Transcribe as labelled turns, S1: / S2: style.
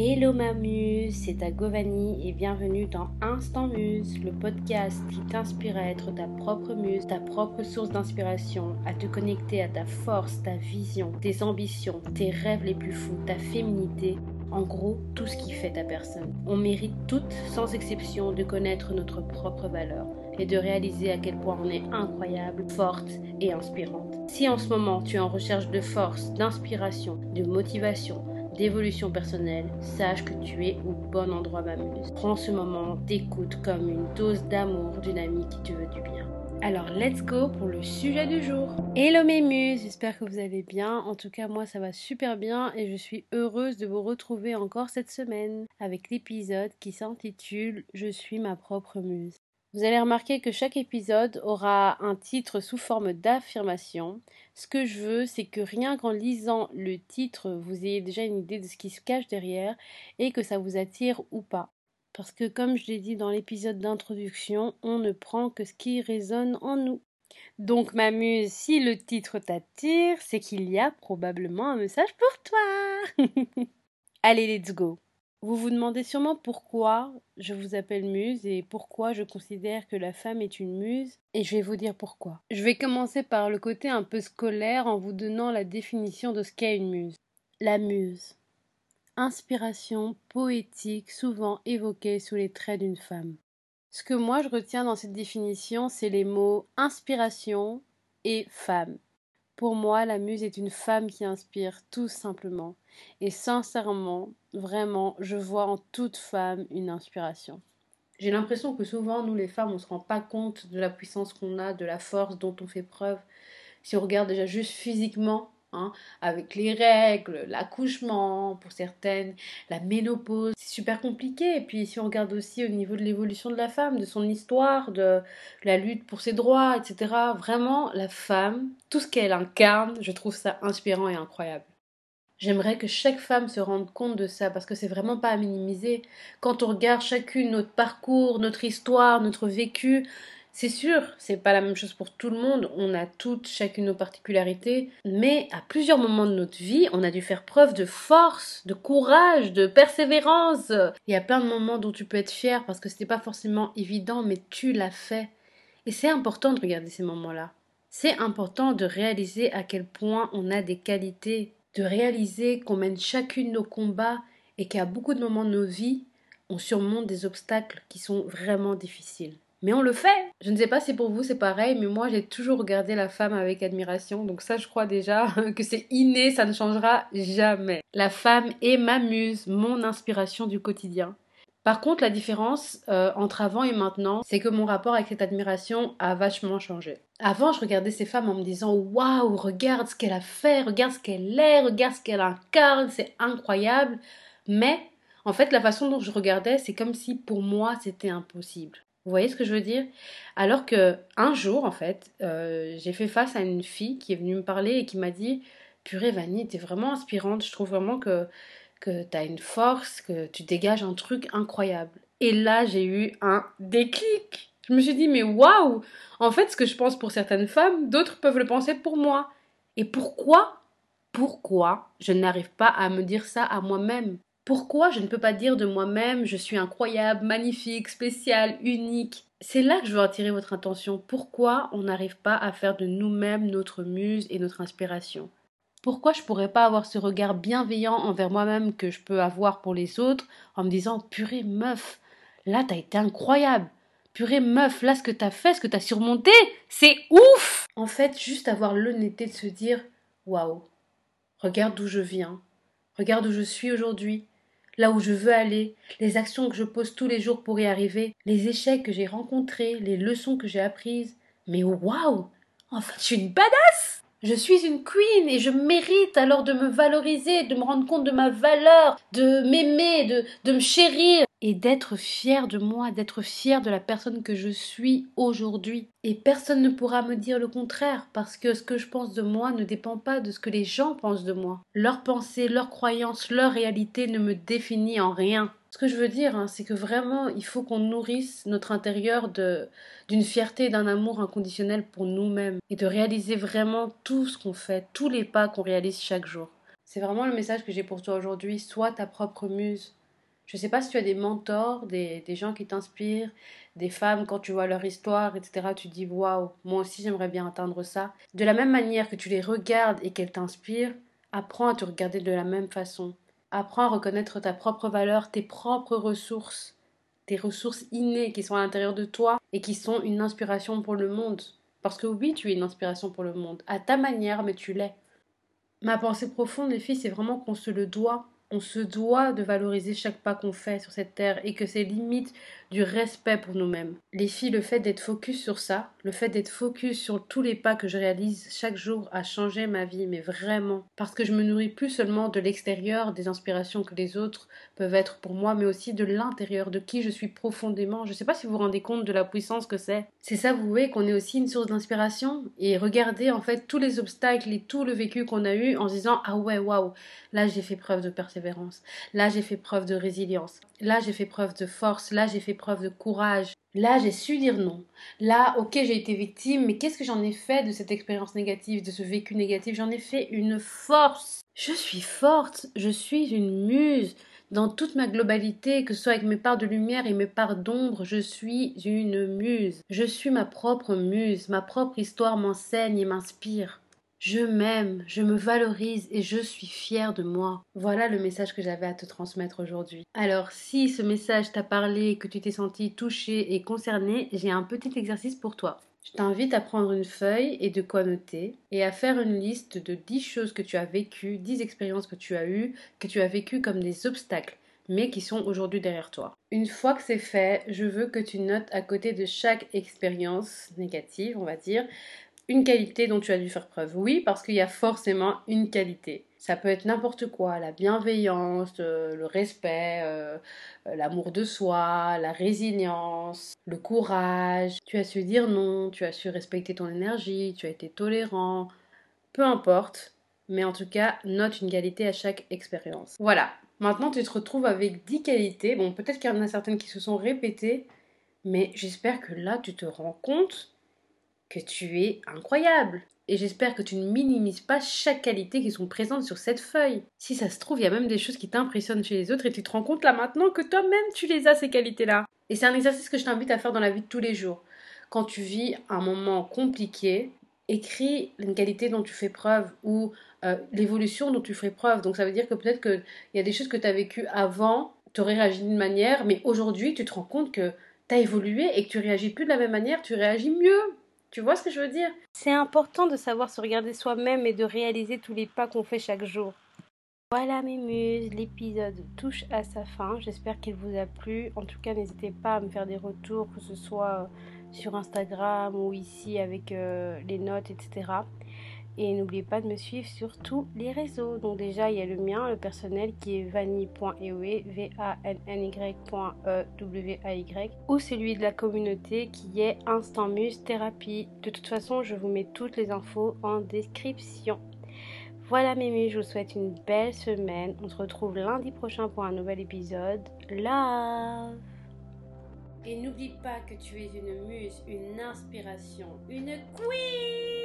S1: Hello ma muse, c'est ta Govani et bienvenue dans Instant Muse, le podcast qui t'inspire à être ta propre muse, ta propre source d'inspiration, à te connecter à ta force, ta vision, tes ambitions, tes rêves les plus fous, ta féminité, en gros tout ce qui fait ta personne. On mérite toutes, sans exception, de connaître notre propre valeur et de réaliser à quel point on est incroyable, forte et inspirante. Si en ce moment tu es en recherche de force, d'inspiration, de motivation, d'évolution personnelle, sache que tu es au bon endroit, ma muse. Prends ce moment d'écoute comme une dose d'amour d'une amie qui te veut du bien. Alors, let's go pour le sujet du jour. Hello mes muses, j'espère que vous allez bien. En tout cas, moi, ça va super bien et je suis heureuse de vous retrouver encore cette semaine avec l'épisode qui s'intitule Je suis ma propre muse. Vous allez remarquer que chaque épisode aura un titre sous forme d'affirmation. Ce que je veux, c'est que rien qu'en lisant le titre, vous ayez déjà une idée de ce qui se cache derrière et que ça vous attire ou pas. Parce que comme je l'ai dit dans l'épisode d'introduction, on ne prend que ce qui résonne en nous. Donc m'amuse, si le titre t'attire, c'est qu'il y a probablement un message pour toi. Allez, let's go. Vous vous demandez sûrement pourquoi je vous appelle muse et pourquoi je considère que la femme est une muse, et je vais vous dire pourquoi. Je vais commencer par le côté un peu scolaire en vous donnant la définition de ce qu'est une muse. La muse. Inspiration poétique souvent évoquée sous les traits d'une femme. Ce que moi je retiens dans cette définition, c'est les mots inspiration et femme. Pour moi, la muse est une femme qui inspire tout simplement. Et sincèrement, vraiment, je vois en toute femme une inspiration. J'ai l'impression que souvent, nous les femmes, on ne se rend pas compte de la puissance qu'on a, de la force dont on fait preuve. Si on regarde déjà juste physiquement, Hein, avec les règles, l'accouchement pour certaines, la ménopause. C'est super compliqué. Et puis si on regarde aussi au niveau de l'évolution de la femme, de son histoire, de la lutte pour ses droits, etc. Vraiment, la femme, tout ce qu'elle incarne, je trouve ça inspirant et incroyable. J'aimerais que chaque femme se rende compte de ça parce que c'est vraiment pas à minimiser. Quand on regarde chacune notre parcours, notre histoire, notre vécu, c'est sûr, c'est pas la même chose pour tout le monde, on a toutes chacune nos particularités, mais à plusieurs moments de notre vie, on a dû faire preuve de force, de courage, de persévérance. Il y a plein de moments dont tu peux être fier parce que c'était pas forcément évident, mais tu l'as fait. Et c'est important de regarder ces moments-là. C'est important de réaliser à quel point on a des qualités, de réaliser qu'on mène chacune nos combats et qu'à beaucoup de moments de nos vies, on surmonte des obstacles qui sont vraiment difficiles. Mais on le fait. Je ne sais pas si pour vous c'est pareil, mais moi j'ai toujours regardé la femme avec admiration. Donc ça, je crois déjà que c'est inné, ça ne changera jamais. La femme est ma muse, mon inspiration du quotidien. Par contre, la différence euh, entre avant et maintenant, c'est que mon rapport avec cette admiration a vachement changé. Avant, je regardais ces femmes en me disant Waouh, regarde ce qu'elle a fait, regarde ce qu'elle est, regarde ce qu'elle incarne, c'est incroyable. Mais en fait, la façon dont je regardais, c'est comme si pour moi c'était impossible. Vous voyez ce que je veux dire? Alors que un jour, en fait, euh, j'ai fait face à une fille qui est venue me parler et qui m'a dit Purée, Vanny, t'es vraiment inspirante. Je trouve vraiment que, que t'as une force, que tu dégages un truc incroyable. Et là, j'ai eu un déclic. Je me suis dit Mais waouh En fait, ce que je pense pour certaines femmes, d'autres peuvent le penser pour moi. Et pourquoi Pourquoi je n'arrive pas à me dire ça à moi-même? Pourquoi je ne peux pas dire de moi-même je suis incroyable, magnifique, spécial, unique C'est là que je veux attirer votre attention. Pourquoi on n'arrive pas à faire de nous-mêmes notre muse et notre inspiration? Pourquoi je pourrais pas avoir ce regard bienveillant envers moi-même que je peux avoir pour les autres en me disant purée meuf, là t'as été incroyable. Purée meuf, là ce que t'as fait, ce que t'as surmonté, c'est ouf En fait, juste avoir l'honnêteté de se dire waouh, regarde d'où je viens, regarde où je suis aujourd'hui, là où je veux aller, les actions que je pose tous les jours pour y arriver, les échecs que j'ai rencontrés, les leçons que j'ai apprises. Mais waouh En fait, je suis une badass Je suis une queen et je mérite alors de me valoriser, de me rendre compte de ma valeur, de m'aimer, de, de me chérir et d'être fière de moi, d'être fière de la personne que je suis aujourd'hui. Et personne ne pourra me dire le contraire, parce que ce que je pense de moi ne dépend pas de ce que les gens pensent de moi. Leurs pensées, leurs croyances, leur réalité ne me définit en rien. Ce que je veux dire, hein, c'est que vraiment, il faut qu'on nourrisse notre intérieur d'une fierté et d'un amour inconditionnel pour nous-mêmes et de réaliser vraiment tout ce qu'on fait, tous les pas qu'on réalise chaque jour. C'est vraiment le message que j'ai pour toi aujourd'hui. Sois ta propre muse. Je ne sais pas si tu as des mentors, des, des gens qui t'inspirent, des femmes, quand tu vois leur histoire, etc., tu dis waouh, moi aussi j'aimerais bien atteindre ça. De la même manière que tu les regardes et qu'elles t'inspirent, apprends à te regarder de la même façon. Apprends à reconnaître ta propre valeur, tes propres ressources, tes ressources innées qui sont à l'intérieur de toi et qui sont une inspiration pour le monde. Parce que oui, tu es une inspiration pour le monde, à ta manière, mais tu l'es. Ma pensée profonde, les filles, c'est vraiment qu'on se le doit on se doit de valoriser chaque pas qu'on fait sur cette terre et que c'est limite du respect pour nous-mêmes. Les filles, le fait d'être focus sur ça, le fait d'être focus sur tous les pas que je réalise chaque jour a changé ma vie, mais vraiment. Parce que je me nourris plus seulement de l'extérieur, des inspirations que les autres peuvent être pour moi, mais aussi de l'intérieur, de qui je suis profondément. Je ne sais pas si vous vous rendez compte de la puissance que c'est. C'est ça, vous voyez, qu'on est aussi une source d'inspiration et regardez en fait tous les obstacles et tout le vécu qu'on a eu en se disant ah ouais waouh là j'ai fait preuve de persévérance, là j'ai fait preuve de résilience, là j'ai fait preuve de force, là j'ai fait preuve de courage. Là, j'ai su dire non. Là, ok, j'ai été victime, mais qu'est-ce que j'en ai fait de cette expérience négative, de ce vécu négatif? J'en ai fait une force. Je suis forte, je suis une muse. Dans toute ma globalité, que ce soit avec mes parts de lumière et mes parts d'ombre, je suis une muse. Je suis ma propre muse. Ma propre histoire m'enseigne et m'inspire. Je m'aime, je me valorise et je suis fière de moi. Voilà le message que j'avais à te transmettre aujourd'hui. Alors, si ce message t'a parlé, que tu t'es senti touché et concerné, j'ai un petit exercice pour toi. Je t'invite à prendre une feuille et de quoi noter et à faire une liste de 10 choses que tu as vécues, 10 expériences que tu as eues, que tu as vécues comme des obstacles mais qui sont aujourd'hui derrière toi. Une fois que c'est fait, je veux que tu notes à côté de chaque expérience négative, on va dire, une qualité dont tu as dû faire preuve. Oui, parce qu'il y a forcément une qualité. Ça peut être n'importe quoi, la bienveillance, euh, le respect, euh, euh, l'amour de soi, la résilience, le courage. Tu as su dire non, tu as su respecter ton énergie, tu as été tolérant. Peu importe, mais en tout cas, note une qualité à chaque expérience. Voilà. Maintenant, tu te retrouves avec 10 qualités. Bon, peut-être qu'il y en a certaines qui se sont répétées, mais j'espère que là, tu te rends compte que tu es incroyable. Et j'espère que tu ne minimises pas chaque qualité qui sont présentes sur cette feuille. Si ça se trouve, il y a même des choses qui t'impressionnent chez les autres et tu te rends compte là maintenant que toi-même tu les as ces qualités-là. Et c'est un exercice que je t'invite à faire dans la vie de tous les jours. Quand tu vis un moment compliqué, écris une qualité dont tu fais preuve ou euh, l'évolution dont tu fais preuve. Donc ça veut dire que peut-être qu'il y a des choses que tu as vécues avant, tu aurais réagi d'une manière, mais aujourd'hui tu te rends compte que tu as évolué et que tu réagis plus de la même manière, tu réagis mieux. Tu vois ce que je veux dire?
S2: C'est important de savoir se regarder soi-même et de réaliser tous les pas qu'on fait chaque jour. Voilà mes muses, l'épisode touche à sa fin. J'espère qu'il vous a plu. En tout cas, n'hésitez pas à me faire des retours, que ce soit sur Instagram ou ici avec euh, les notes, etc. Et n'oubliez pas de me suivre sur tous les réseaux. Donc déjà, il y a le mien, le personnel qui est vanny.ewe, v a n n e w a y ou celui de la communauté qui est Instant Muse Thérapie. De toute façon, je vous mets toutes les infos en description. Voilà muses, je vous souhaite une belle semaine. On se retrouve lundi prochain pour un nouvel épisode. Love
S1: Et n'oublie pas que tu es une muse, une inspiration, une queen